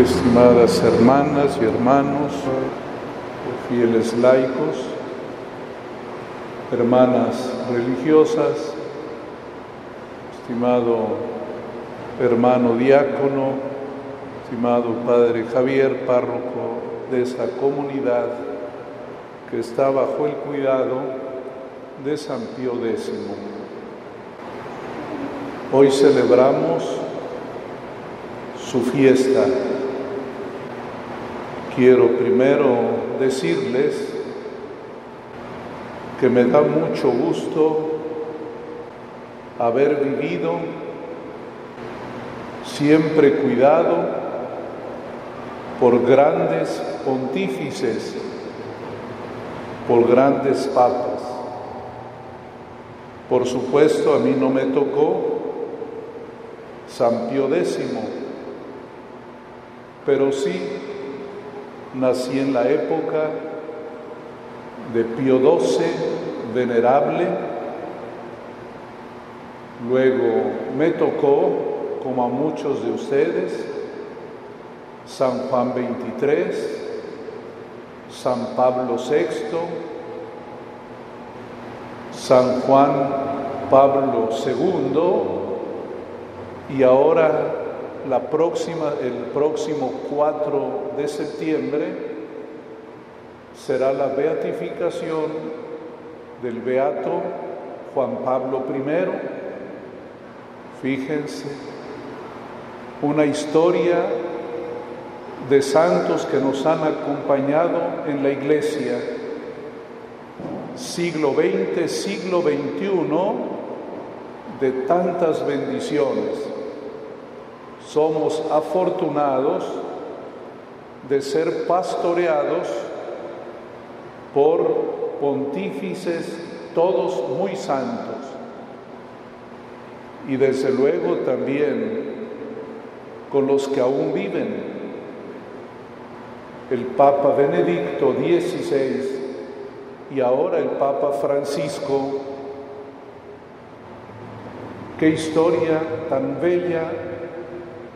estimadas hermanas y hermanos, fieles laicos, hermanas religiosas, estimado hermano diácono, estimado Padre Javier, párroco de esta comunidad que está bajo el cuidado de San Pío X. Hoy celebramos su fiesta. Quiero primero decirles que me da mucho gusto haber vivido siempre cuidado por grandes pontífices, por grandes papas. Por supuesto, a mí no me tocó San Pío X, pero sí nací en la época de Pío XII, venerable, luego me tocó, como a muchos de ustedes, San Juan XXIII, San Pablo VI, San Juan Pablo II y ahora la próxima, el próximo 4 de septiembre será la beatificación del beato Juan Pablo I. Fíjense, una historia de santos que nos han acompañado en la iglesia, siglo XX, siglo XXI, de tantas bendiciones. Somos afortunados de ser pastoreados por pontífices todos muy santos y desde luego también con los que aún viven. El Papa Benedicto XVI y ahora el Papa Francisco. Qué historia tan bella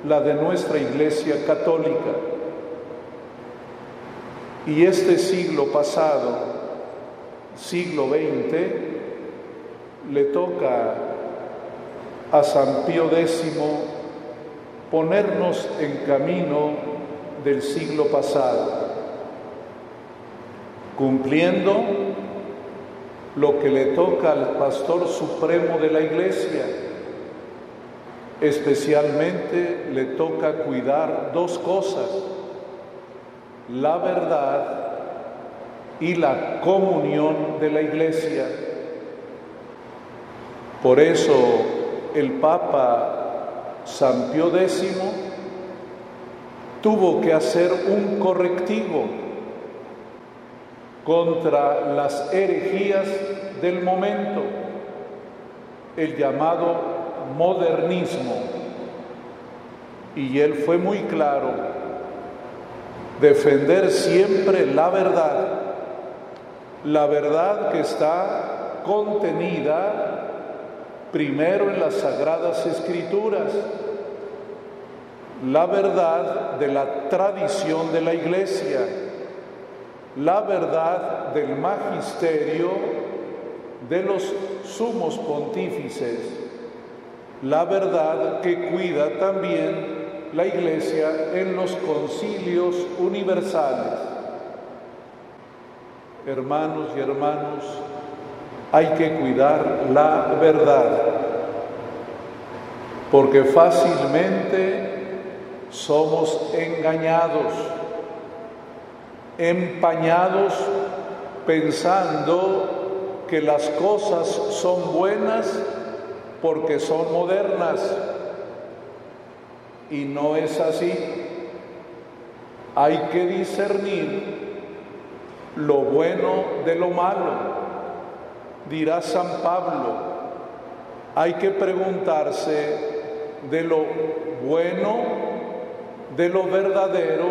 la de nuestra Iglesia Católica. Y este siglo pasado, siglo XX, le toca a San Pío X ponernos en camino del siglo pasado, cumpliendo lo que le toca al pastor supremo de la iglesia, Especialmente le toca cuidar dos cosas, la verdad y la comunión de la iglesia. Por eso el Papa San Pío X tuvo que hacer un correctivo contra las herejías del momento, el llamado modernismo. Y él fue muy claro, defender siempre la verdad, la verdad que está contenida primero en las sagradas escrituras, la verdad de la tradición de la iglesia, la verdad del magisterio de los sumos pontífices la verdad que cuida también la Iglesia en los concilios universales. Hermanos y hermanos, hay que cuidar la verdad, porque fácilmente somos engañados, empañados pensando que las cosas son buenas porque son modernas. Y no es así. Hay que discernir lo bueno de lo malo. Dirá San Pablo, hay que preguntarse de lo bueno, de lo verdadero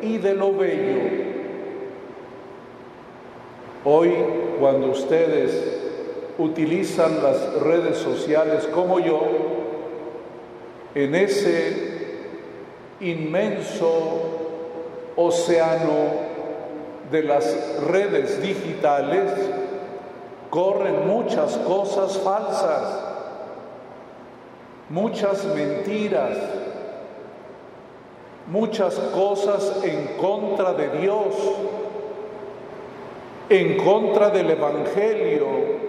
y de lo bello. Hoy, cuando ustedes utilizan las redes sociales como yo, en ese inmenso océano de las redes digitales corren muchas cosas falsas, muchas mentiras, muchas cosas en contra de Dios, en contra del Evangelio,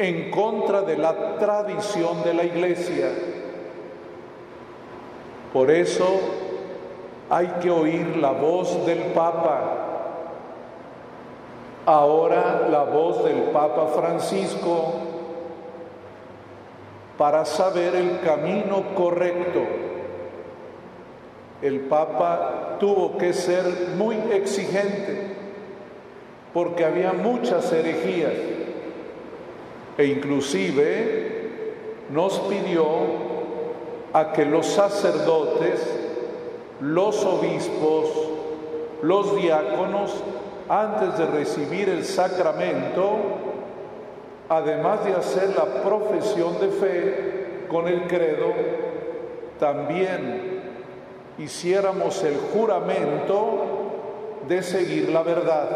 en contra de la tradición de la iglesia. Por eso hay que oír la voz del Papa ahora la voz del Papa Francisco para saber el camino correcto. El Papa tuvo que ser muy exigente porque había muchas herejías e inclusive nos pidió a que los sacerdotes, los obispos, los diáconos antes de recibir el sacramento, además de hacer la profesión de fe con el credo, también hiciéramos el juramento de seguir la verdad.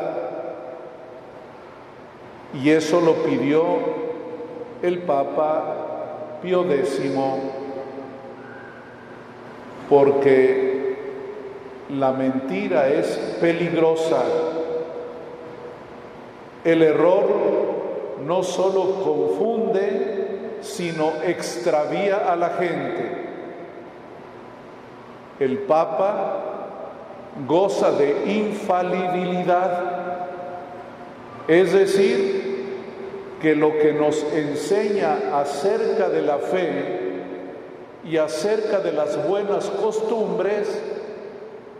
Y eso lo pidió el Papa Pío X, porque la mentira es peligrosa el error no solo confunde, sino extravía a la gente. El Papa goza de infalibilidad, es decir, que lo que nos enseña acerca de la fe y acerca de las buenas costumbres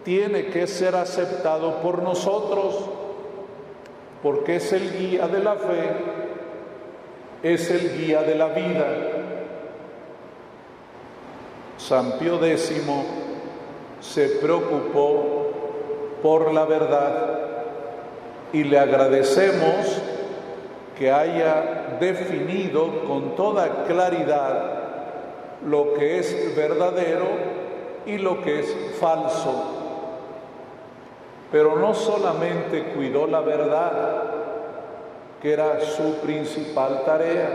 tiene que ser aceptado por nosotros porque es el guía de la fe, es el guía de la vida. San Pío X se preocupó por la verdad y le agradecemos que haya definido con toda claridad lo que es verdadero y lo que es falso pero no solamente cuidó la verdad, que era su principal tarea,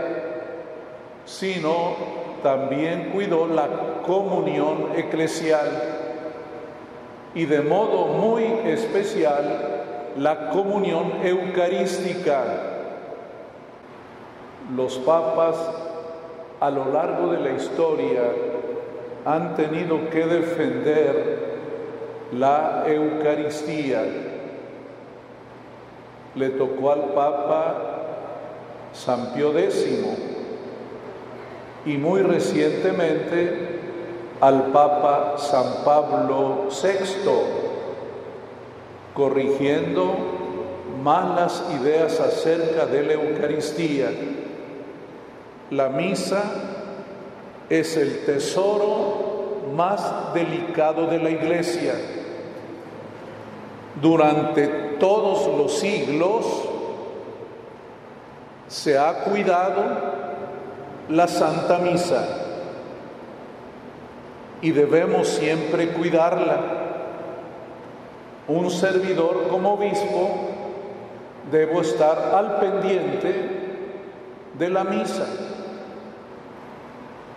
sino también cuidó la comunión eclesial y de modo muy especial la comunión eucarística. Los papas a lo largo de la historia han tenido que defender la Eucaristía. Le tocó al Papa San Pío X y muy recientemente al Papa San Pablo VI, corrigiendo malas ideas acerca de la Eucaristía. La misa es el tesoro más delicado de la iglesia durante todos los siglos se ha cuidado la Santa Misa y debemos siempre cuidarla. Un servidor como obispo debo estar al pendiente de la misa.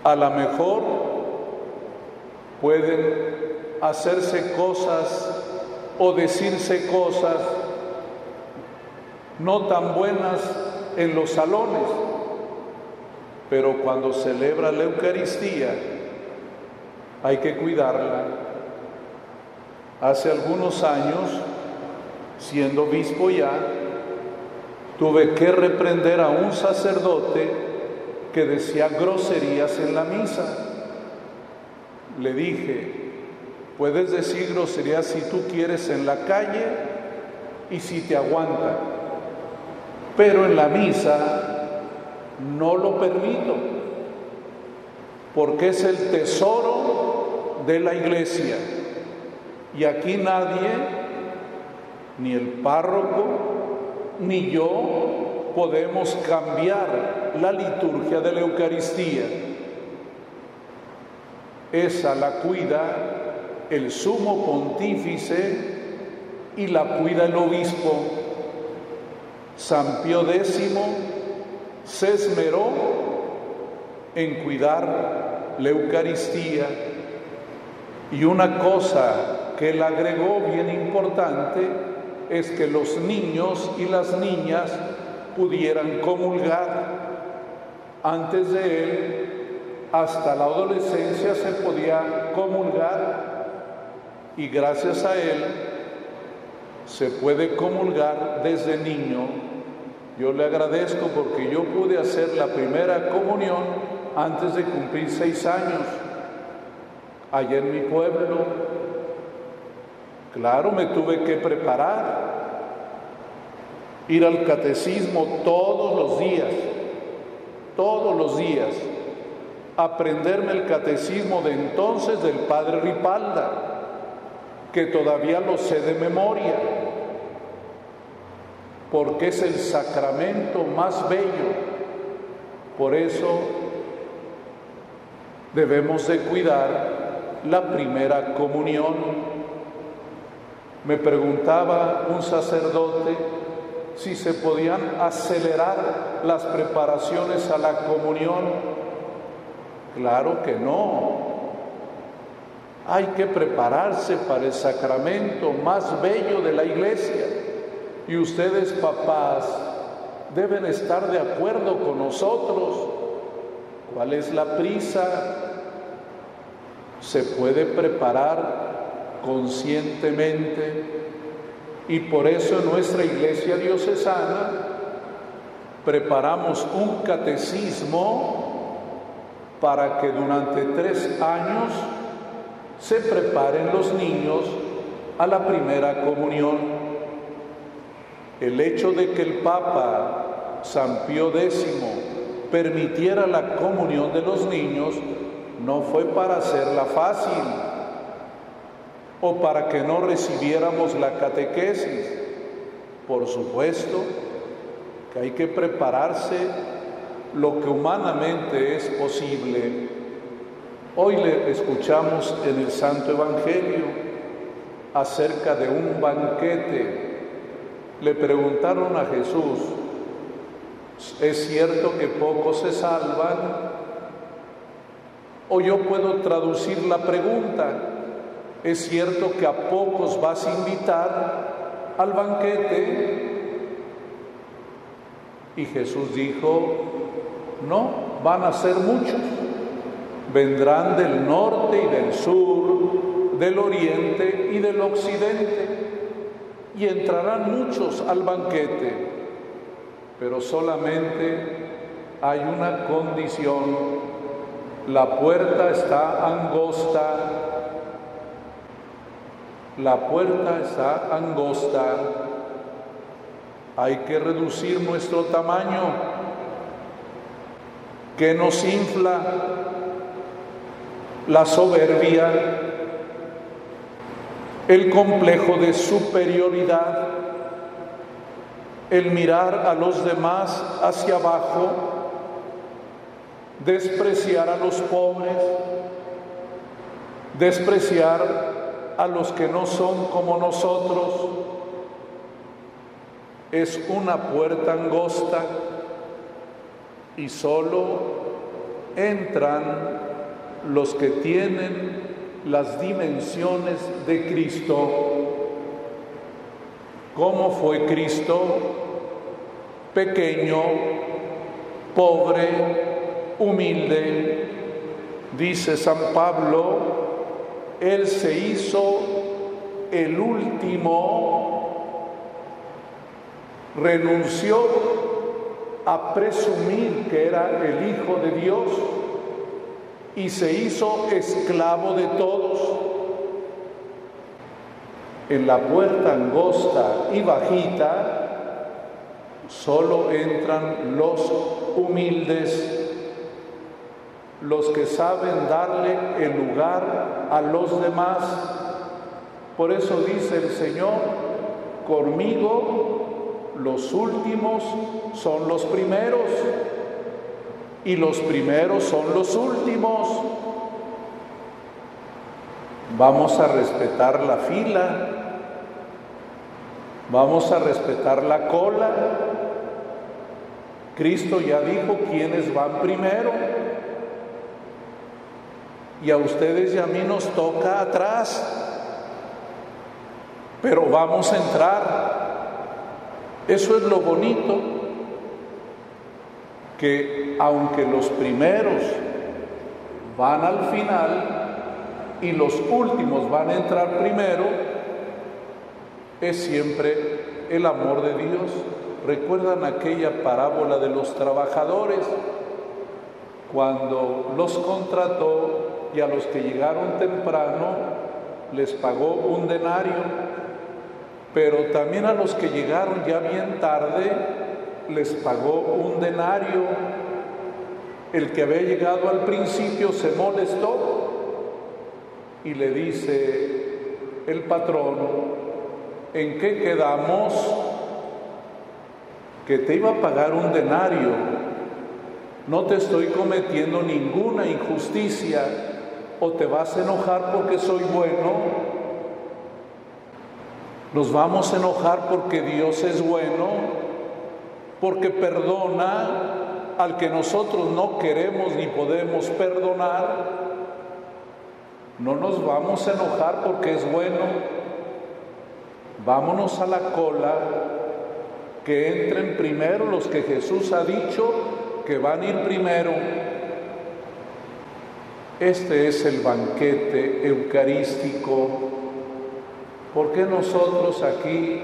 A lo mejor pueden hacerse cosas o decirse cosas no tan buenas en los salones, pero cuando celebra la Eucaristía hay que cuidarla. Hace algunos años, siendo obispo ya, tuve que reprender a un sacerdote que decía groserías en la misa. Le dije, Puedes decir groserías si tú quieres en la calle y si te aguanta, pero en la misa no lo permito, porque es el tesoro de la iglesia. Y aquí nadie, ni el párroco, ni yo, podemos cambiar la liturgia de la Eucaristía. Esa la cuida el sumo pontífice y la cuida el obispo. San Pío X se esmeró en cuidar la Eucaristía y una cosa que él agregó bien importante es que los niños y las niñas pudieran comulgar. Antes de él, hasta la adolescencia se podía comulgar y gracias a él se puede comulgar desde niño. Yo le agradezco porque yo pude hacer la primera comunión antes de cumplir seis años, allá en mi pueblo. Claro, me tuve que preparar, ir al catecismo todos los días, todos los días, aprenderme el catecismo de entonces del padre Ripalda, que todavía lo sé de memoria, porque es el sacramento más bello. Por eso debemos de cuidar la primera comunión. Me preguntaba un sacerdote, si se podían acelerar las preparaciones a la comunión. Claro que no. Hay que prepararse para el sacramento más bello de la iglesia. Y ustedes, papás, deben estar de acuerdo con nosotros. ¿Cuál es la prisa? Se puede preparar conscientemente y por eso en nuestra iglesia diocesana preparamos un catecismo para que durante tres años se preparen los niños a la primera comunión. El hecho de que el Papa San Pío X permitiera la comunión de los niños no fue para hacerla fácil, o para que no recibiéramos la catequesis. Por supuesto que hay que prepararse lo que humanamente es posible. Hoy le escuchamos en el Santo Evangelio acerca de un banquete. Le preguntaron a Jesús, ¿es cierto que pocos se salvan? O yo puedo traducir la pregunta, es cierto que a pocos vas a invitar al banquete. Y Jesús dijo, no, van a ser muchos. Vendrán del norte y del sur, del oriente y del occidente. Y entrarán muchos al banquete. Pero solamente hay una condición. La puerta está angosta la puerta está angosta, hay que reducir nuestro tamaño, que nos infla la soberbia, el complejo de superioridad, el mirar a los demás hacia abajo, despreciar a los pobres, despreciar a los que no son como nosotros. Es una puerta angosta y solo entran los que tienen las dimensiones de Cristo. ¿Cómo fue Cristo? Pequeño, pobre, humilde. Dice San Pablo, él se hizo el último, renunció a presumir que era el Hijo de Dios y se hizo esclavo de todos. En la puerta angosta y bajita solo entran los humildes los que saben darle el lugar a los demás. Por eso dice el Señor, conmigo los últimos son los primeros y los primeros son los últimos. Vamos a respetar la fila, vamos a respetar la cola. Cristo ya dijo quiénes van primero. Y a ustedes y a mí nos toca atrás. Pero vamos a entrar. Eso es lo bonito, que aunque los primeros van al final, y los últimos van a entrar primero, es siempre el amor de Dios. ¿Recuerdan aquella parábola de los trabajadores? Cuando los contrató y a los que llegaron temprano les pagó un denario, pero también a los que llegaron ya bien tarde les pagó un denario. El que había llegado al principio se molestó y le dice el patrón, ¿en qué quedamos? Que te iba a pagar un denario. No te estoy cometiendo ninguna injusticia o te vas a enojar porque soy bueno. Nos vamos a enojar porque Dios es bueno, porque perdona al que nosotros no queremos ni podemos perdonar no nos vamos a enojar porque es bueno. Vámonos a la cola, que entren primero los que Jesús ha dicho que van a ir primero. Este es el banquete eucarístico. ¿Por qué nosotros aquí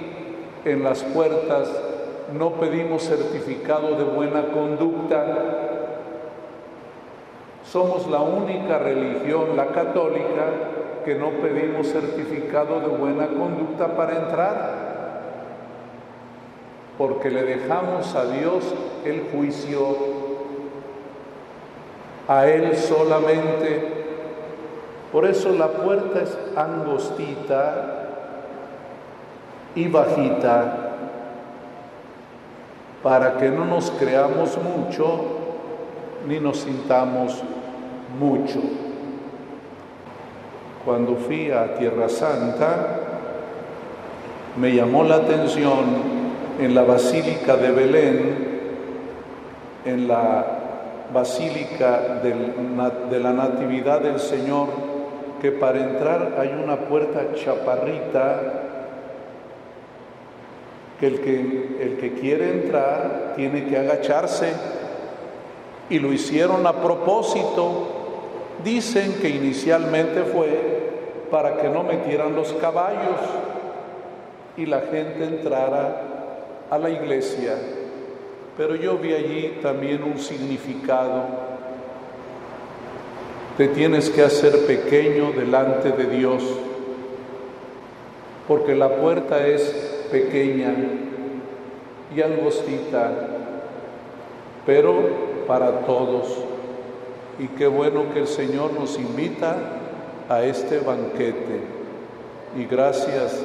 en las puertas no pedimos certificado de buena conducta? Somos la única religión, la católica, que no pedimos certificado de buena conducta para entrar, porque le dejamos a Dios el juicio, a Él solamente. Por eso la puerta es angostita y bajita, para que no nos creamos mucho ni nos sintamos mucho. Cuando fui a Tierra Santa, me llamó la atención en la Basílica de Belén, en la Basílica de la Natividad del Señor, que para entrar hay una puerta chaparrita que el que, el que quiere entrar tiene que agacharse y lo hicieron a propósito Dicen que inicialmente fue para que no metieran los caballos y la gente entrara a la iglesia. Pero yo vi allí también un significado. Te tienes que hacer pequeño delante de Dios, porque la puerta es pequeña y angostita, pero para todos. Y qué bueno que el Señor nos invita a este banquete. Y gracias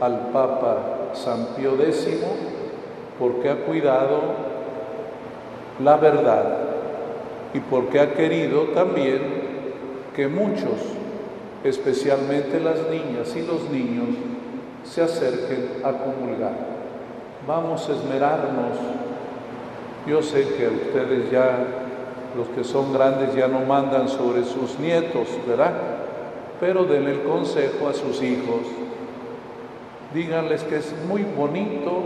al Papa San Pío X porque ha cuidado la verdad y porque ha querido también que muchos, especialmente las niñas y los niños, se acerquen a comulgar. Vamos a esmerarnos. Yo sé que ustedes ya los que son grandes ya no mandan sobre sus nietos, ¿verdad? Pero den el consejo a sus hijos. Díganles que es muy bonito,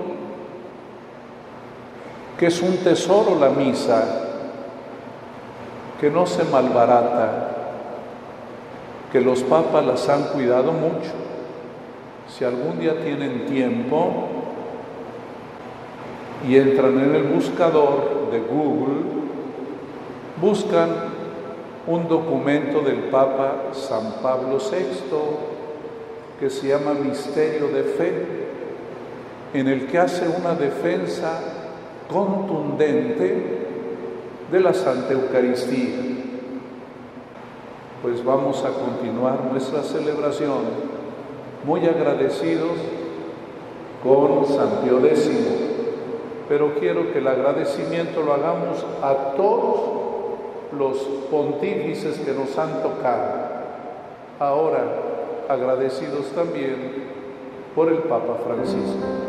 que es un tesoro la misa, que no se malbarata, que los papas las han cuidado mucho. Si algún día tienen tiempo y entran en el buscador de Google, buscan un documento del Papa San Pablo VI que se llama Misterio de Fe, en el que hace una defensa contundente de la Santa Eucaristía. Pues vamos a continuar nuestra celebración muy agradecidos con San Pío X, pero quiero que el agradecimiento lo hagamos a todos los pontífices que nos han tocado, ahora agradecidos también por el Papa Francisco.